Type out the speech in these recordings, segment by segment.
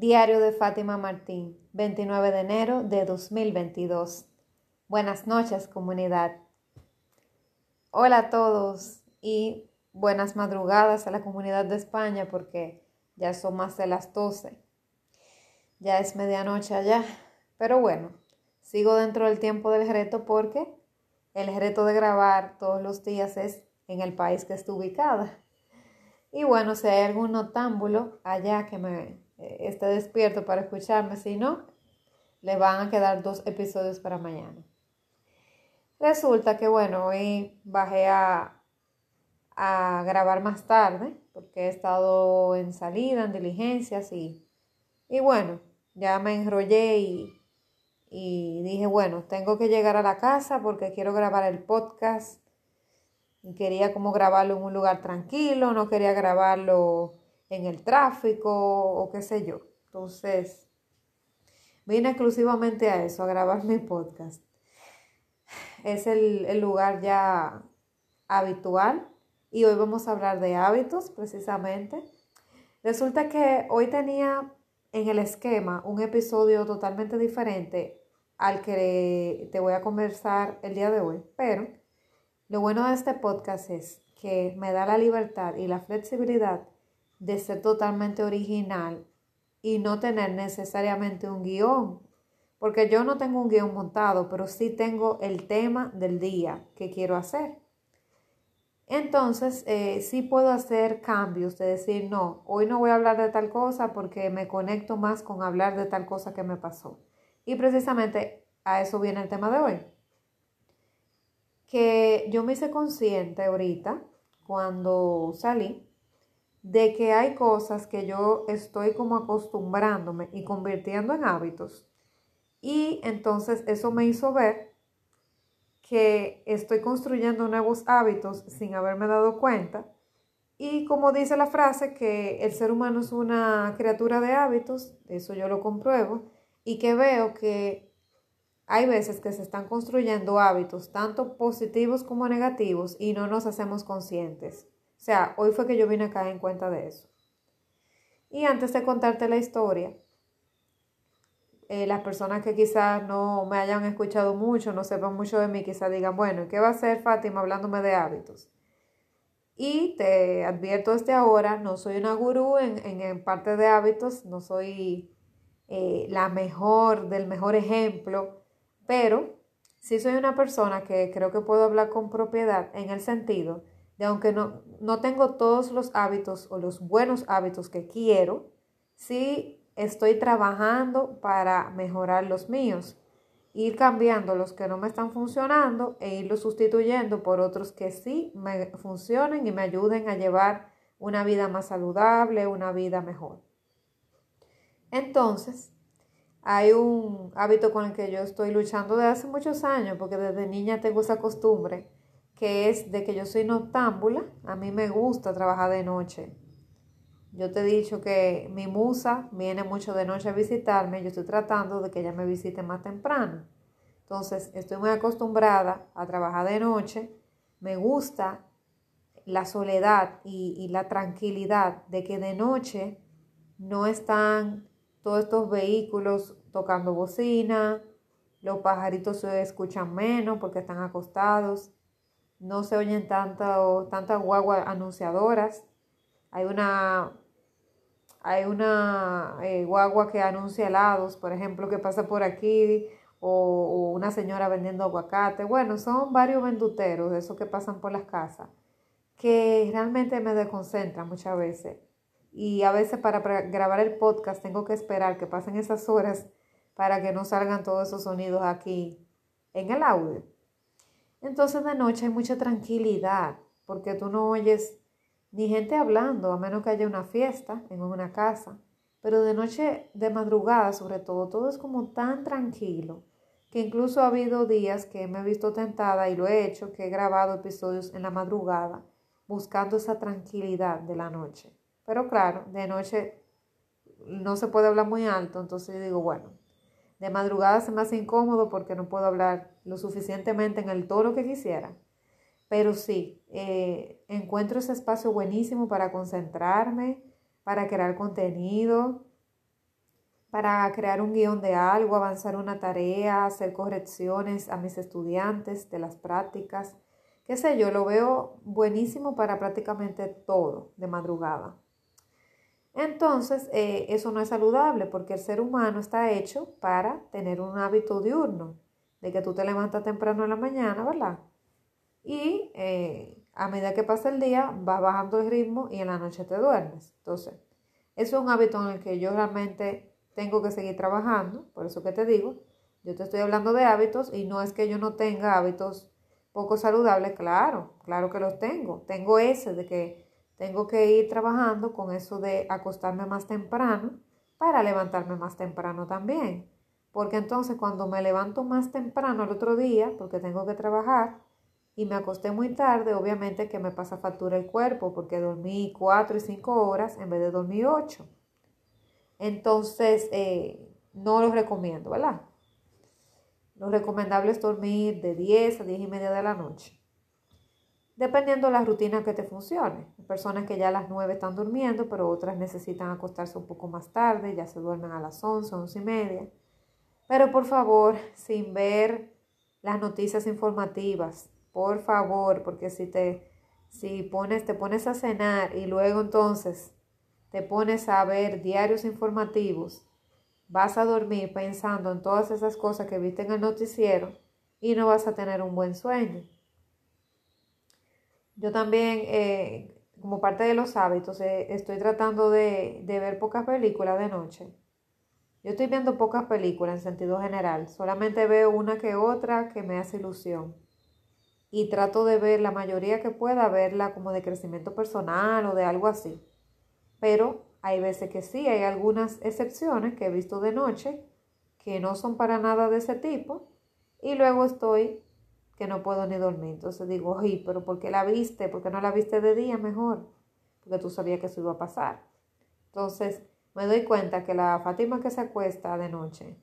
Diario de Fátima Martín, 29 de enero de 2022. Buenas noches, comunidad. Hola a todos y buenas madrugadas a la comunidad de España porque ya son más de las 12. Ya es medianoche allá. Pero bueno, sigo dentro del tiempo del reto porque el reto de grabar todos los días es en el país que estoy ubicada. Y bueno, si hay algún notámbulo allá que me esté despierto para escucharme, si no, le van a quedar dos episodios para mañana. Resulta que bueno, hoy bajé a, a grabar más tarde porque he estado en salida, en diligencias y, y bueno, ya me enrollé y, y dije, bueno, tengo que llegar a la casa porque quiero grabar el podcast. Y quería como grabarlo en un lugar tranquilo, no quería grabarlo en el tráfico o qué sé yo. Entonces, vine exclusivamente a eso, a grabar mi podcast. Es el, lugar ya habitual y hoy vamos a hablar de hábitos precisamente. Resulta que hoy tenía en el esquema un episodio totalmente diferente al que te voy a conversar el día de hoy, pero lo bueno de este podcast es que me da la libertad y la flexibilidad de ser totalmente original y no tener necesariamente un guion, porque yo no tengo un guion montado, pero sí tengo el tema del día que quiero hacer. Entonces, eh, sí puedo hacer cambios de decir, no, hoy no voy a hablar de tal cosa porque me conecto más con hablar de tal cosa que me pasó. Y precisamente a eso viene el tema de hoy. Que yo me hice consciente ahorita, cuando salí, de que hay cosas que yo estoy como acostumbrándome y convirtiendo en hábitos. Y entonces eso me hizo ver que estoy construyendo nuevos hábitos sin haberme dado cuenta. Y como dice la frase, que el ser humano es una criatura de hábitos, eso yo lo compruebo, y que veo que hay veces que se están construyendo hábitos, tanto positivos como negativos, y no nos hacemos conscientes. O sea, hoy fue que yo vine a caer en cuenta de eso. Y antes de contarte la historia, eh, las personas que quizás no me hayan escuchado mucho, no sepan mucho de mí, quizás digan, bueno, ¿qué va a hacer Fátima hablándome de hábitos? Y te advierto desde ahora, no soy una gurú en, en, parte de hábitos, no soy eh, la mejor del mejor ejemplo, pero sí soy una persona que creo que puedo hablar con propiedad en el sentido de aunque no, no tengo todos los hábitos o los buenos hábitos que quiero, sí estoy trabajando para mejorar los míos, ir cambiando los que no me están funcionando e irlos sustituyendo por otros que sí me funcionen y me ayuden a llevar una vida más saludable, una vida mejor. Entonces, hay un hábito con el que yo estoy luchando desde hace muchos años, porque desde niña tengo esa costumbre que es de que yo soy noctámbula, a mí me gusta trabajar de noche. Yo te he dicho que mi musa viene mucho de noche a visitarme, yo estoy tratando de que ella me visite más temprano. Entonces, estoy muy acostumbrada a trabajar de noche, me gusta la soledad y, la tranquilidad de que de noche no están todos estos vehículos tocando bocina, los pajaritos se escuchan menos porque están acostados no se oyen tantas tanta guaguas anunciadoras. Hay una, hay una eh, guagua que anuncia helados, por ejemplo, que pasa por aquí, o, o, una señora vendiendo aguacate. Bueno, son varios venduteros de esos que pasan por las casas, que realmente me desconcentran muchas veces. Y a veces para grabar el podcast tengo que esperar que pasen esas horas para que no salgan todos esos sonidos aquí en el audio. Entonces de noche hay mucha tranquilidad porque tú no oyes ni gente hablando, a menos que haya una fiesta en una casa. Pero de noche, de madrugada sobre todo, todo es como tan tranquilo que incluso ha habido días que me he visto tentada y lo he hecho, que he grabado episodios en la madrugada buscando esa tranquilidad de la noche. Pero claro, de noche no se puede hablar muy alto, entonces yo digo, bueno, de madrugada se me hace incómodo porque no puedo hablar lo suficientemente en el tono que quisiera. Pero sí, eh, encuentro ese espacio buenísimo para concentrarme, para crear contenido. para crear un guion de algo, avanzar una tarea, hacer correcciones a mis estudiantes de las prácticas, qué sé yo, lo veo buenísimo para prácticamente todo de madrugada. Entonces, eh, eso no es saludable porque el ser humano está hecho para tener un hábito diurno, de que tú te levantas temprano en la mañana, ¿verdad? Y eh, a medida que pasa el día, vas bajando el ritmo y en la noche te duermes. Entonces, eso es un hábito en el que yo realmente tengo que seguir trabajando, por eso que te digo, yo te estoy hablando de hábitos y no es que yo no tenga hábitos poco saludables, claro, claro que los tengo. Tengo ese de que tengo que ir trabajando con eso de acostarme más temprano para levantarme más temprano también. Porque entonces cuando me levanto más temprano el otro día, porque tengo que trabajar, y me acosté muy tarde, obviamente que me pasa factura el cuerpo, porque dormí cuatro y cinco horas en vez de dormir ocho. Entonces, eh, no lo recomiendo, ¿verdad? Lo recomendable es dormir de 10 a 10 y media de la noche dependiendo de la rutina que te funcione. Hay personas que ya a las 9 están durmiendo, pero otras necesitan acostarse un poco más tarde, ya se duermen a las 11, 11 y media. Pero por favor, sin ver las noticias informativas, por favor, porque si te, si pones, te pones a cenar y luego entonces te pones a ver diarios informativos, vas a dormir pensando en todas esas cosas que viste en el noticiero y no vas a tener un buen sueño. Yo también, eh, como parte de los hábitos, eh, estoy tratando de, de ver pocas películas de noche. Yo estoy viendo pocas películas en sentido general, solamente veo una que otra que me hace ilusión. Y trato de ver la mayoría que pueda, verla como de crecimiento personal o de algo así. Pero hay veces que sí, hay algunas excepciones que he visto de noche que no son para nada de ese tipo. Y luego estoy que no puedo ni dormir. Entonces digo, ay, pero ¿por qué la viste? ¿Por qué no la viste de día mejor? Porque tú sabías que eso iba a pasar. Entonces me doy cuenta que la Fátima que se acuesta de noche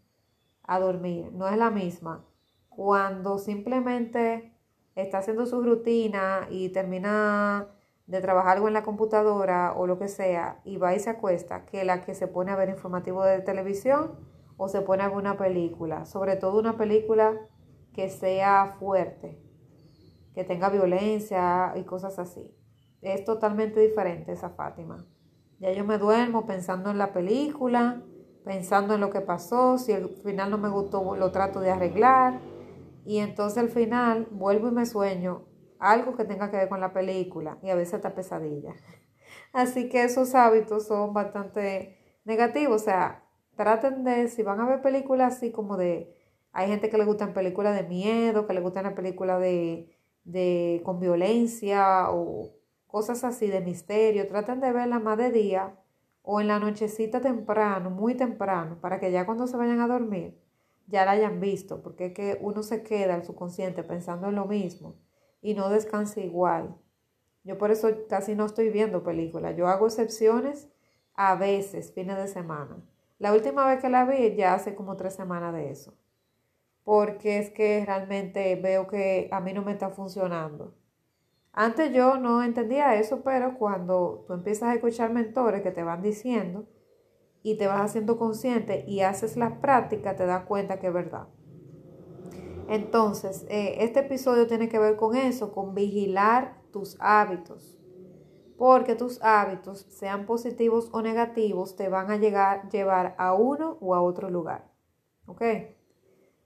a dormir no es la misma cuando simplemente está haciendo su rutina y termina de trabajar algo en la computadora o lo que sea y va y se acuesta que la que se pone a ver informativo de televisión o se pone a ver una película, sobre todo una película que sea fuerte, que tenga violencia y cosas así. Es totalmente diferente esa Fátima. Ya yo me duermo pensando en la película, pensando en lo que pasó, si al final no me gustó lo trato de arreglar y entonces al final vuelvo y me sueño algo que tenga que ver con la película y a veces hasta pesadilla. Así que esos hábitos son bastante negativos, o sea, traten de, si van a ver películas así como de hay gente que le gustan películas de miedo, que le gustan las películas de, de, con violencia o cosas así de misterio. Traten de verla más de día o en la nochecita temprano, muy temprano, para que ya cuando se vayan a dormir ya la hayan visto, porque es que uno se queda el subconsciente pensando en lo mismo y no descansa igual. Yo por eso casi no estoy viendo películas. Yo hago excepciones a veces, fines de semana. La última vez que la vi ya hace como tres semanas de eso porque es que realmente veo que a mí no me está funcionando. Antes yo no entendía eso, pero cuando tú empiezas a escuchar mentores que te van diciendo y te vas haciendo consciente y haces la práctica, te das cuenta que es verdad. Entonces, eh, este episodio tiene que ver con eso, con vigilar tus hábitos. Porque tus hábitos, sean positivos o negativos, te van a llegar, llevar a uno o a otro lugar. ¿Ok?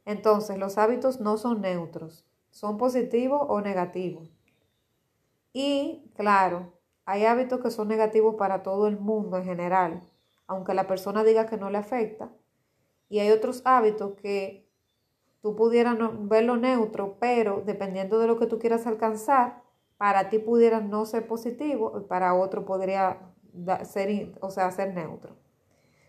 Entonces, los hábitos no son neutros, son positivos o negativos. Y, claro, hay hábitos que son negativos para todo el mundo en general, aunque la persona diga que no le afecta. Y hay otros hábitos que tú pudieras verlo neutro, pero dependiendo de lo que tú quieras alcanzar, para ti pudiera no ser positivo y para otro podría ser, o sea, ser neutro.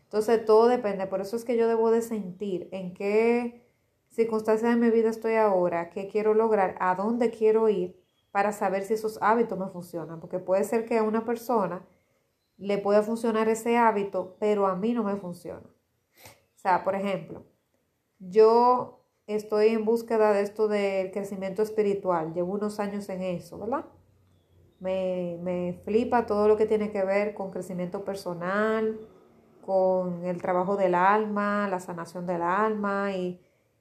Entonces todo depende, por eso es que yo debo de sentir en qué circunstancias de mi vida estoy ahora, qué quiero lograr, a dónde quiero ir para saber si esos hábitos me funcionan. Porque puede ser que a una persona le pueda funcionar ese hábito, pero a mí no me funciona. O sea, por ejemplo, yo estoy en búsqueda de esto del crecimiento espiritual, llevo unos años en eso, ¿verdad? Me, me flipa todo lo que tiene que ver con crecimiento personal, con el trabajo del alma, la sanación del alma y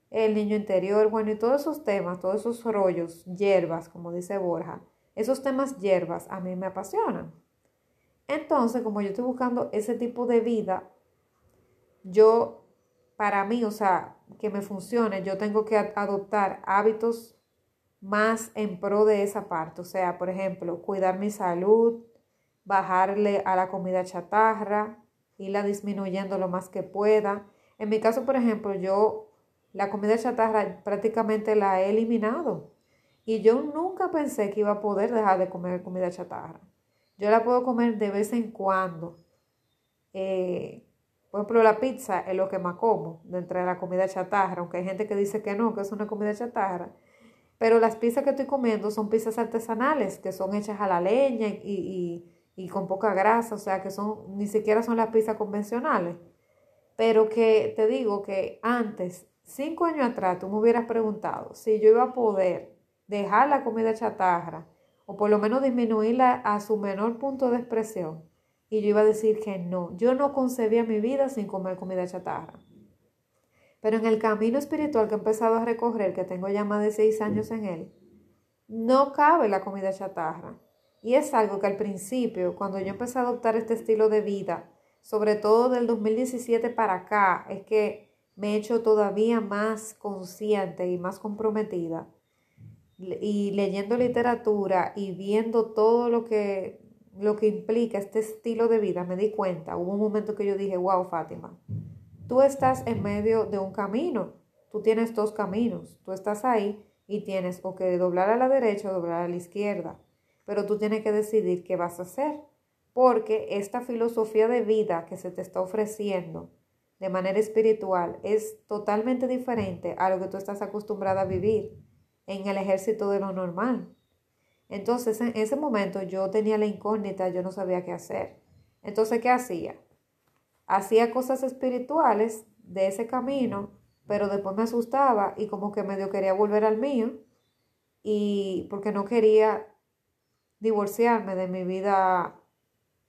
el niño interior, bueno, y todos esos temas, todos esos rollos, hierbas, como dice Borja, esos temas hierbas a mí me apasionan. Entonces, como yo estoy buscando ese tipo de vida, yo, para mí, o sea, que me funcione, yo tengo que adoptar hábitos más en pro de esa parte. O sea, por ejemplo, cuidar mi salud, bajarle a la comida chatarra, irla disminuyendo lo más que pueda. En mi caso, por ejemplo, yo la comida chatarra prácticamente la he eliminado. Y yo nunca pensé que iba a poder dejar de comer comida chatarra. Yo la puedo comer de vez en cuando. Eh, por ejemplo, la pizza es lo que más como de entre la comida chatarra, aunque hay gente que dice que no, que es una comida chatarra. Pero las pizzas que estoy comiendo son pizzas artesanales, que son hechas a la leña y, con poca grasa, o sea, que son, ni siquiera son las pizzas convencionales. Pero que te digo que antes, cinco años atrás, tú me hubieras preguntado si yo iba a poder dejar la comida chatarra o por lo menos disminuirla a su menor punto de expresión. Y yo iba a decir que no, yo no concebía mi vida sin comer comida chatarra. Pero en el camino espiritual que he empezado a recorrer, que tengo ya más de seis años en él, no cabe la comida chatarra. Y es algo que al principio, cuando yo empecé a adoptar este estilo de vida, sobre todo del 2017 para acá, es que me he hecho todavía más consciente y más comprometida. Y leyendo literatura y viendo todo lo que, lo que implica este estilo de vida, me di cuenta, hubo un momento que yo dije, wow, Fátima, Tú estás en medio de un camino, tú tienes dos caminos, tú estás ahí y tienes o que doblar a la derecha o doblar a la izquierda, pero tú tienes que decidir qué vas a hacer, porque esta filosofía de vida que se te está ofreciendo de manera espiritual es totalmente diferente a lo que tú estás acostumbrada a vivir en el ejército de lo normal. Entonces, en ese momento yo tenía la incógnita, yo no sabía qué hacer. Entonces, ¿qué hacía? hacía cosas espirituales de ese camino, pero después me asustaba y como que medio quería volver al mío y porque no quería divorciarme de mi vida,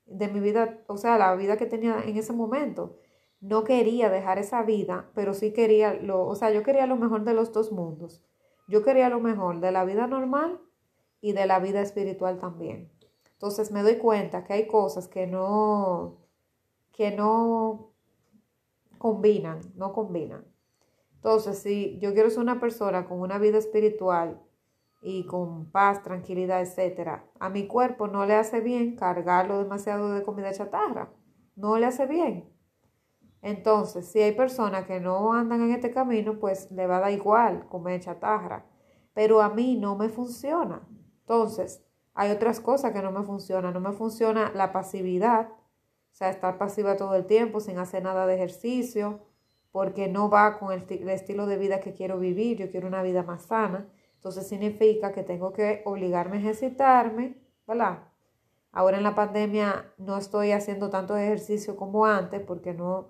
de mi vida, o sea, la vida que tenía en ese momento. No quería dejar esa vida, pero sí quería lo, o sea, yo quería lo mejor de los dos mundos. Yo quería lo mejor de la vida normal y de la vida espiritual también. Entonces me doy cuenta que hay cosas que no, que no combinan, no combinan. Entonces, si yo quiero ser una persona con una vida espiritual y con paz, tranquilidad, etcétera, a mi cuerpo no le hace bien cargarlo demasiado de comida chatarra. No le hace bien. Entonces, si hay personas que no andan en este camino, pues le va a dar igual comer chatarra. Pero a mí no me funciona. Entonces, hay otras cosas que no me funcionan. No me funciona la pasividad o sea, estar pasiva todo el tiempo sin hacer nada de ejercicio, porque no va con el, estilo de vida que quiero vivir, yo quiero una vida más sana. Entonces significa que tengo que obligarme a ejercitarme, ¿verdad? Ahora en la pandemia no estoy haciendo tanto ejercicio como antes porque no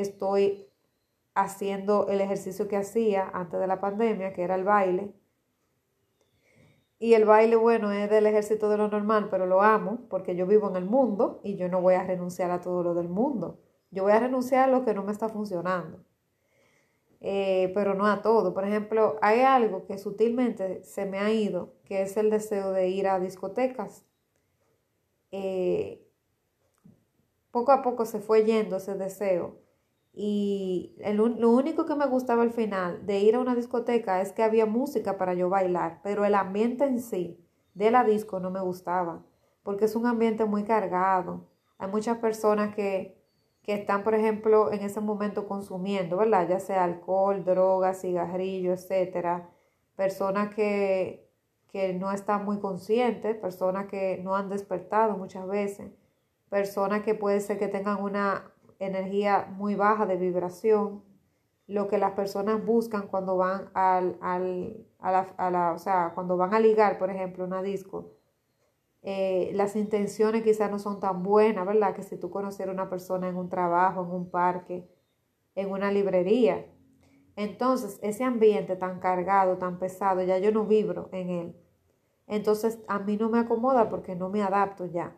estoy haciendo el ejercicio que hacía antes de la pandemia, que era el baile. Y el baile, bueno, es del ejército de lo normal, pero lo amo porque yo vivo en el mundo y yo no voy a renunciar a todo lo del mundo. Yo voy a renunciar a lo que no me está funcionando, eh, pero no a todo. Por ejemplo, hay algo que sutilmente se me ha ido, que es el deseo de ir a discotecas. Eh, poco a poco se fue yendo ese deseo y lo único que me gustaba al final de ir a una discoteca es que había música para yo bailar, pero el ambiente en sí de la disco no me gustaba, porque es un ambiente muy cargado. Hay muchas personas que, que están, por ejemplo, en ese momento consumiendo, ¿verdad? Ya sea alcohol, drogas, cigarrillos, etcétera. Personas que, que no están muy conscientes, personas que no han despertado muchas veces, personas que puede ser que tengan una energía muy baja de vibración, lo que las personas buscan cuando van al, al, a, la, a la, o sea, cuando van a ligar, por ejemplo, una disco. Eh, las intenciones quizás no son tan buenas, ¿verdad? Que si tú conocieras a una persona en un trabajo, en un parque, en una librería. Entonces, ese ambiente tan cargado, tan pesado, ya yo no vibro en él. Entonces, a mí no me acomoda porque no me adapto ya.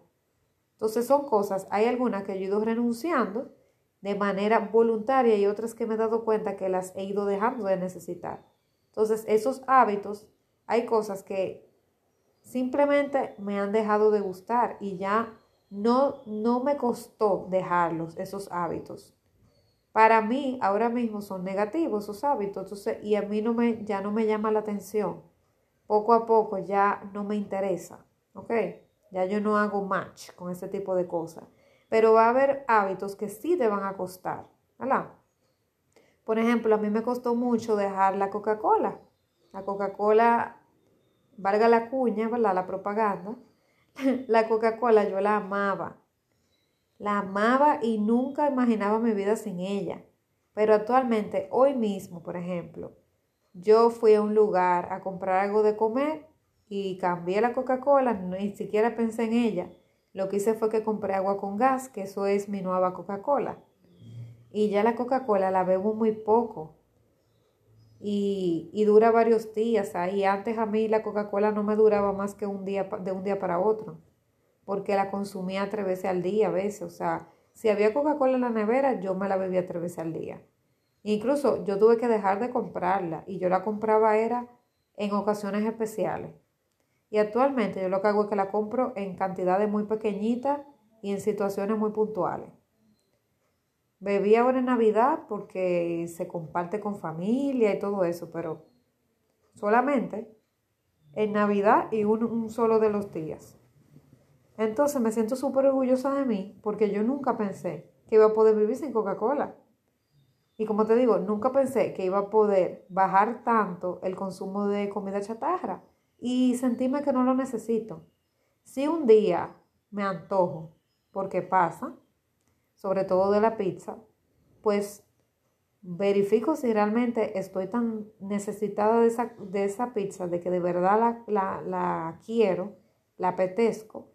Entonces son cosas, hay algunas que yo he ido renunciando de manera voluntaria y otras que me he dado cuenta que las he ido dejando de necesitar. Entonces, esos hábitos, hay cosas que simplemente me han dejado de gustar y ya no, no me costó dejarlos, esos hábitos. Para mí, ahora mismo son negativos esos hábitos, entonces, y a mí no me, ya no me llama la atención. Poco a poco ya no me interesa, ¿ok? Ya yo no hago match con ese tipo de cosas. Pero va a haber hábitos que sí te van a costar, ¿verdad? Por ejemplo, a mí me costó mucho dejar la Coca-Cola. La Coca-Cola, valga la cuña, ¿verdad? La propaganda. la Coca-Cola yo la amaba. La amaba y nunca imaginaba mi vida sin ella. Pero actualmente, hoy mismo, por ejemplo, yo fui a un lugar a comprar algo de comer y cambié la Coca-Cola, ni siquiera pensé en ella. Lo que hice fue que compré agua con gas, que eso es mi nueva Coca-Cola. Y ya la Coca-Cola la bebo muy poco. Y, y, dura varios días. Ahí antes a mí la Coca-Cola no me duraba más que un día de un día para otro. Porque la consumía tres veces al día a veces. O sea, si había Coca-Cola en la nevera, yo me la bebía tres veces al día. Incluso yo tuve que dejar de comprarla y yo la compraba era en ocasiones especiales. Y actualmente yo lo que hago es que la compro en cantidades muy pequeñitas y en situaciones muy puntuales. Bebí ahora en Navidad porque se comparte con familia y todo eso, pero solamente en Navidad y un, solo de los días. Entonces me siento súper orgullosa de mí porque yo nunca pensé que iba a poder vivir sin Coca-Cola. Y como te digo, nunca pensé que iba a poder bajar tanto el consumo de comida chatarra y sentirme que no lo necesito. Si un día me antojo, porque pasa, sobre todo de la pizza, pues verifico si realmente estoy tan necesitada de esa, de esa pizza, de que de verdad la, quiero, la apetezco,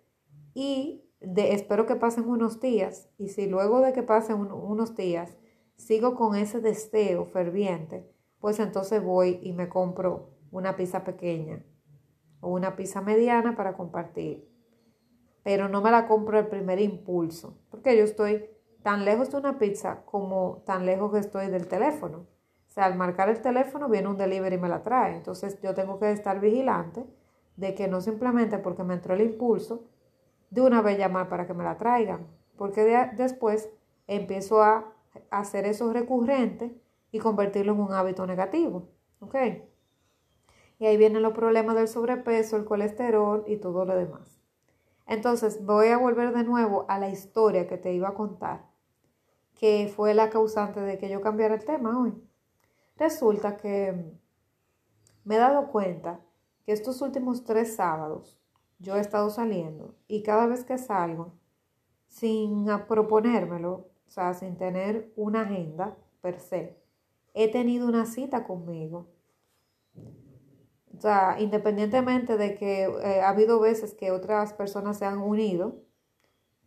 y de, espero que pasen unos días, y si luego de que pasen unos días sigo con ese deseo ferviente, pues entonces voy y me compro una pizza pequeña o una pizza mediana para compartir. Pero no me la compro el primer impulso, porque yo estoy tan lejos de una pizza como tan lejos que estoy del teléfono. O sea, al marcar el teléfono viene un delivery y me la trae. Entonces yo tengo que estar vigilante de que no simplemente porque me entró el impulso, de una vez llamar para que me la traigan. Porque después empiezo a hacer eso recurrente y convertirlo en un hábito negativo. ¿Ok? Y ahí vienen los problemas del sobrepeso, el colesterol y todo lo demás. Entonces voy a volver de nuevo a la historia que te iba a contar, que fue la causante de que yo cambiara el tema hoy. Resulta que me he dado cuenta que estos últimos tres sábados yo he estado saliendo y cada vez que salgo, sin proponérmelo, o sea, sin tener una agenda per se, he tenido una cita conmigo o sea, independientemente de que eh, ha habido veces que otras personas se han unido,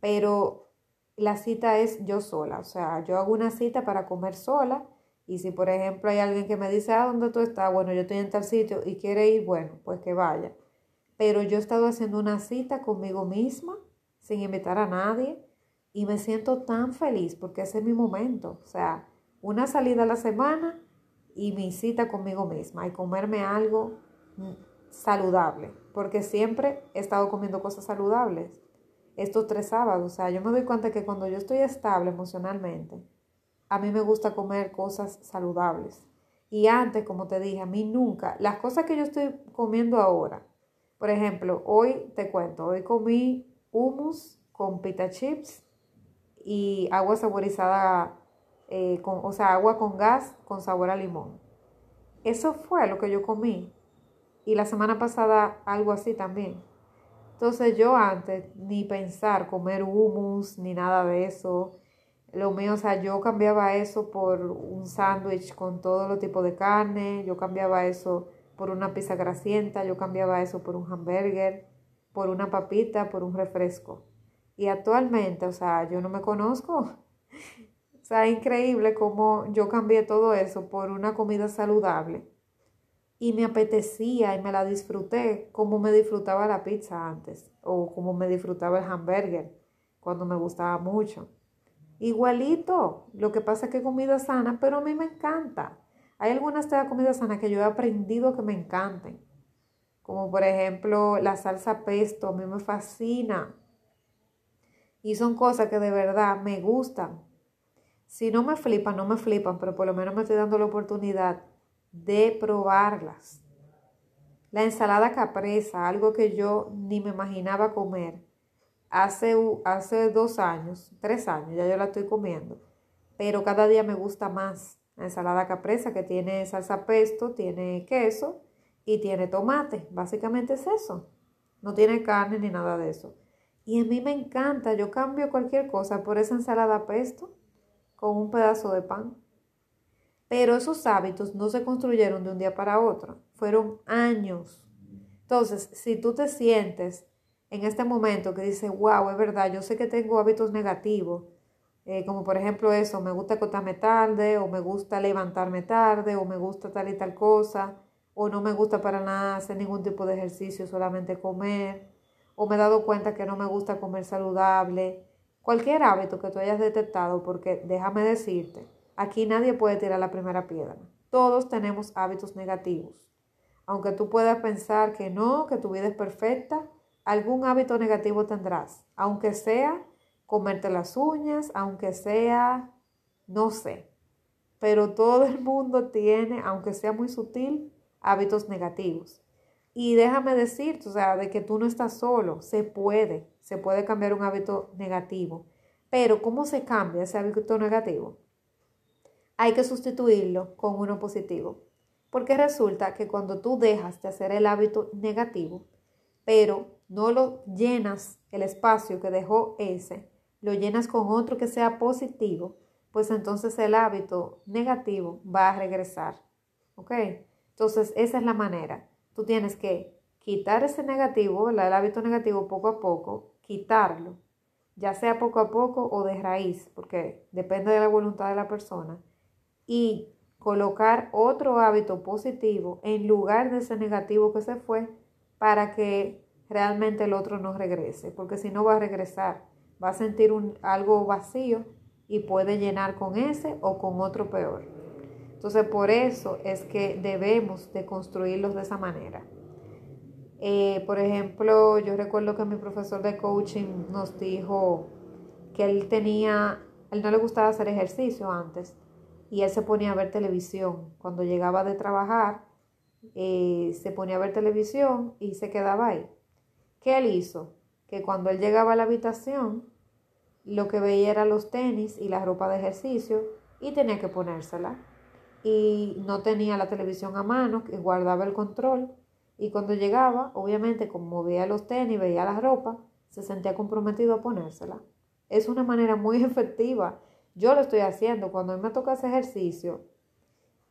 pero la cita es yo sola. O sea, yo hago una cita para comer sola. Y si, por ejemplo, hay alguien que me dice, ah, ¿dónde tú estás? Bueno, yo estoy en tal sitio y quiere ir, bueno, pues que vaya. Pero yo he estado haciendo una cita conmigo misma, sin invitar a nadie, y me siento tan feliz porque ese es mi momento. O sea, una salida a la semana y mi cita conmigo misma y comerme algo saludable, porque siempre he estado comiendo cosas saludables estos tres sábados. O sea, yo me doy cuenta que cuando yo estoy estable emocionalmente, a mí me gusta comer cosas saludables. Y antes, como te dije, a mí nunca, las cosas que yo estoy comiendo ahora, por ejemplo, hoy te cuento, hoy comí hummus con pita chips y agua saborizada, eh, con, o sea, agua con gas con sabor a limón. Eso fue lo que yo comí y la semana pasada algo así también. Entonces yo antes ni pensar comer hummus ni nada de eso. Lo mío, o sea, yo cambiaba eso por un sándwich con todo lo tipo de carne, yo cambiaba eso por una pizza grasienta, yo cambiaba eso por un hamburger, por una papita, por un refresco. Y actualmente, o sea, yo no me conozco. O sea, es increíble cómo yo cambié todo eso por una comida saludable y me apetecía y me la disfruté como me disfrutaba la pizza antes o como me disfrutaba el hamburger cuando me gustaba mucho. Igualito. Lo que pasa es que comida sana, pero a mí me encanta. Hay algunas de la comida sana que yo he aprendido que me encanten. Como por ejemplo la salsa pesto, a mí me fascina. Y son cosas que de verdad me gustan. Si no me flipan, no me flipan, pero por lo menos me estoy dando la oportunidad de probarlas. La ensalada capresa, algo que yo ni me imaginaba comer. Hace, hace dos años, tres años, ya yo la estoy comiendo. Pero cada día me gusta más. La ensalada capresa que tiene salsa pesto, tiene queso y tiene tomate. Básicamente es eso. No tiene carne ni nada de eso. Y a mí me encanta. Yo cambio cualquier cosa por esa ensalada pesto con un pedazo de pan. Pero esos hábitos no se construyeron de un día para otro, fueron años. Entonces, si tú te sientes en este momento que dices, wow, es verdad, yo sé que tengo hábitos negativos, eh, como por ejemplo eso, me gusta acostarme tarde, o me gusta levantarme tarde, o me gusta tal y tal cosa, o no me gusta para nada hacer ningún tipo de ejercicio, solamente comer, o me he dado cuenta que no me gusta comer saludable, cualquier hábito que tú hayas detectado, porque déjame decirte, Aquí nadie puede tirar la primera piedra. Todos tenemos hábitos negativos. Aunque tú puedas pensar que no, que tu vida es perfecta, algún hábito negativo tendrás. Aunque sea comerte las uñas, aunque sea, no sé. Pero todo el mundo tiene, aunque sea muy sutil, hábitos negativos. Y déjame decirte, o sea, de que tú no estás solo, se puede, se puede cambiar un hábito negativo. Pero ¿cómo se cambia ese hábito negativo? Hay que sustituirlo con uno positivo. Porque resulta que cuando tú dejas de hacer el hábito negativo, pero no lo llenas el espacio que dejó ese, lo llenas con otro que sea positivo, pues entonces el hábito negativo va a regresar. ¿Ok? Entonces esa es la manera. Tú tienes que quitar ese negativo, el hábito negativo poco a poco, quitarlo, ya sea poco a poco o de raíz, porque depende de la voluntad de la persona y colocar otro hábito positivo en lugar de ese negativo que se fue para que realmente el otro no regrese, porque si no va a regresar, va a sentir un, algo vacío y puede llenar con ese o con otro peor. Entonces por eso es que debemos de construirlos de esa manera. Eh, por ejemplo, yo recuerdo que mi profesor de coaching nos dijo que él tenía, él no le gustaba hacer ejercicio antes y él se ponía a ver televisión. Cuando llegaba de trabajar, eh, se ponía a ver televisión y se quedaba ahí. ¿Qué él hizo? Que cuando él llegaba a la habitación, lo que veía era los tenis y la ropa de ejercicio y tenía que ponérsela. Y no tenía la televisión a mano, que guardaba el control. Y cuando llegaba, obviamente, como veía los tenis, veía la ropa, se sentía comprometido a ponérsela. Es una manera muy efectiva yo lo estoy haciendo. Cuando a mí me toca ese ejercicio,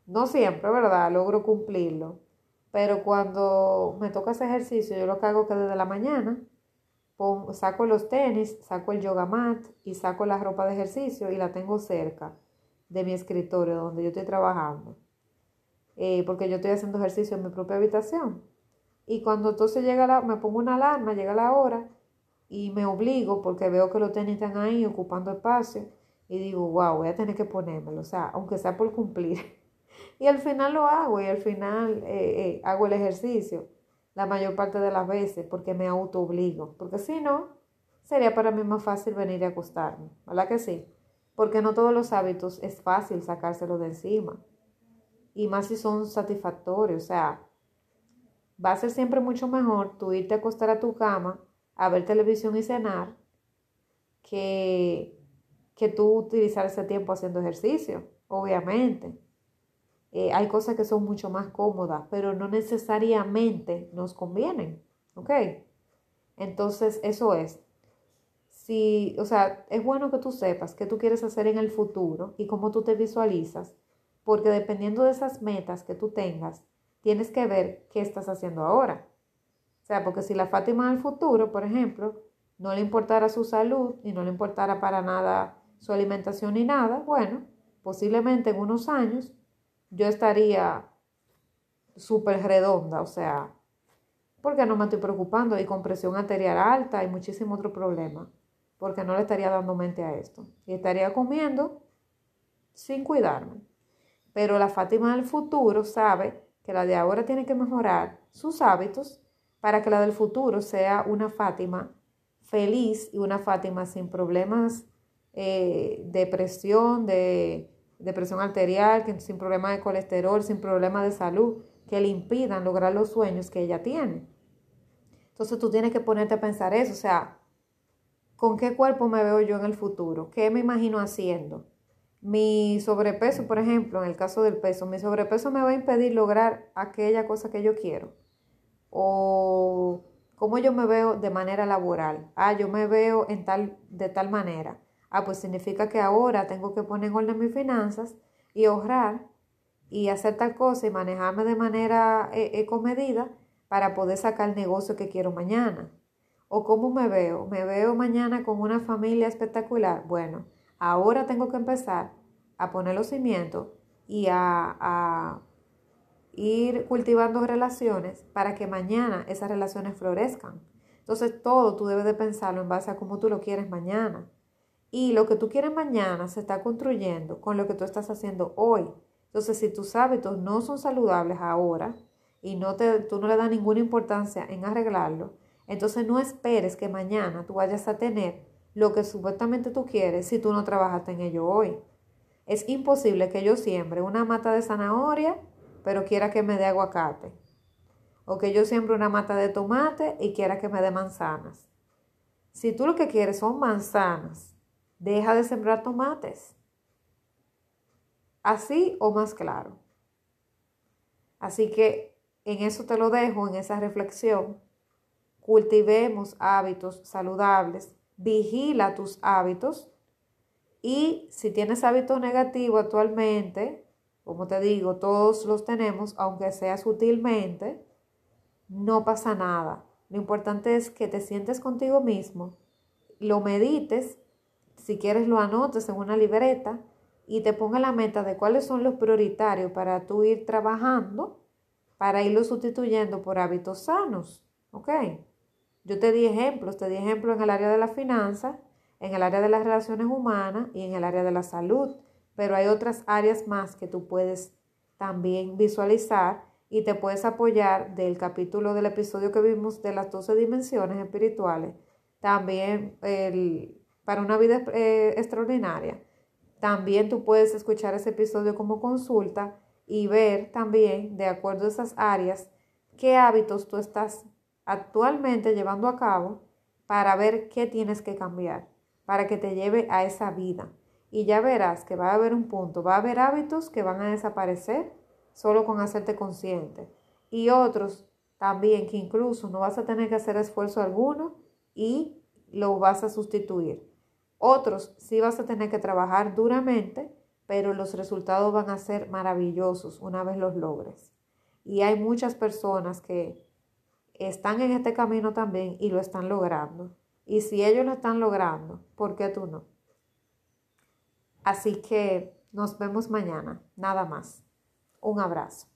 no siempre, ¿verdad? Logro cumplirlo. Pero cuando me toca ese ejercicio, yo lo que hago que desde la mañana saco los tenis, saco el yoga mat y saco la ropa de ejercicio y la tengo cerca de mi escritorio donde yo estoy trabajando. Eh, porque yo estoy haciendo ejercicio en mi propia habitación. Y cuando entonces llega la, me pongo una alarma, llega la hora y me obligo porque veo que los tenis están ahí ocupando espacio y digo, wow, voy a tener que ponérmelo, o sea, aunque sea por cumplir. y al final lo hago y al final eh, eh, hago el ejercicio la mayor parte de las veces porque me auto obligo, porque si no, sería para mí más fácil venir a acostarme, ¿verdad que sí? Porque no todos los hábitos es fácil sacárselo de encima. Y más si son satisfactorios, o sea, va a ser siempre mucho mejor tú irte a acostar a tu cama a ver televisión y cenar que que tú utilizar ese tiempo haciendo ejercicio, obviamente. Eh, hay cosas que son mucho más cómodas, pero no necesariamente nos convienen, ¿ok? Entonces, eso es. Si, o sea, es bueno que tú sepas qué tú quieres hacer en el futuro y cómo tú te visualizas, porque dependiendo de esas metas que tú tengas, tienes que ver qué estás haciendo ahora. O sea, porque si la Fátima del futuro, por ejemplo, no le importara su salud y no le importara para nada su alimentación ni nada, bueno, posiblemente en unos años yo estaría súper redonda, o sea, porque no me estoy preocupando y con presión arterial alta y muchísimo otro problema. porque no le estaría dando mente a esto. Y estaría comiendo sin cuidarme. Pero la Fátima del futuro sabe que la de ahora tiene que mejorar sus hábitos para que la del futuro sea una Fátima feliz y una Fátima sin problemas eh, de presión, de, de presión arterial, sin problemas de colesterol, sin problemas de salud que le impidan lograr los sueños que ella tiene. Entonces tú tienes que ponerte a pensar eso, o sea, ¿con qué cuerpo me veo yo en el futuro? ¿Qué me imagino haciendo? Mi sobrepeso, por ejemplo, en el caso del peso, mi sobrepeso me va a impedir lograr aquella cosa que yo quiero. O cómo yo me veo de manera laboral. Ah, yo me veo en tal, de tal manera. Ah, pues significa que ahora tengo que poner en orden mis finanzas y ahorrar y hacer tal cosa y manejarme de manera eh, comedida para poder sacar el negocio que quiero mañana. ¿O cómo me veo? ¿Me veo mañana con una familia espectacular? Bueno, ahora tengo que empezar a poner los cimientos y a, a ir cultivando relaciones para que mañana esas relaciones florezcan. Entonces todo tú debes de pensarlo en base a cómo tú lo quieres mañana. Y lo que tú quieres mañana se está construyendo con lo que tú estás haciendo hoy. Entonces, si tus hábitos no son saludables ahora y no te, tú no le das ninguna importancia en arreglarlo, entonces no esperes que mañana tú vayas a tener lo que supuestamente tú quieres si tú no trabajaste en ello hoy. Es imposible que yo siembre una mata de zanahoria, pero quiera que me dé aguacate. O que yo siembre una mata de tomate y quiera que me dé manzanas. Si tú lo que quieres son manzanas, deja de sembrar tomates. Así o más claro. Así que en eso te lo dejo, en esa reflexión. Cultivemos hábitos saludables, vigila tus hábitos y si tienes hábitos negativos actualmente, como te digo, todos los tenemos, aunque sea sutilmente, no pasa nada. Lo importante es que te sientes contigo mismo, lo medites, si quieres lo anotes en una libreta y te ponga la meta de cuáles son los prioritarios para tú ir trabajando, para irlo sustituyendo por hábitos sanos. ¿Ok? Yo te di ejemplos, te di ejemplos en el área de la finanza, en el área de las relaciones humanas y en el área de la salud, pero hay otras áreas más que tú puedes también visualizar y te puedes apoyar del capítulo del episodio que vimos de las 12 dimensiones espirituales, también el, para una vida eh, extraordinaria también tú puedes escuchar ese episodio como consulta y ver también, de acuerdo a esas áreas, qué hábitos tú estás actualmente llevando a cabo para ver qué tienes que cambiar, para que te lleve a esa vida. Y ya verás que va a haber un punto, va a haber hábitos que van a desaparecer solo con hacerte consciente. Y otros también que incluso no vas a tener que hacer esfuerzo alguno y lo vas a sustituir. Otros sí vas a tener que trabajar duramente, pero los resultados van a ser maravillosos una vez los logres. Y hay muchas personas que están en este camino también y lo están logrando. Y si ellos lo están logrando, ¿por qué tú no? Así que nos vemos mañana, nada más. Un abrazo.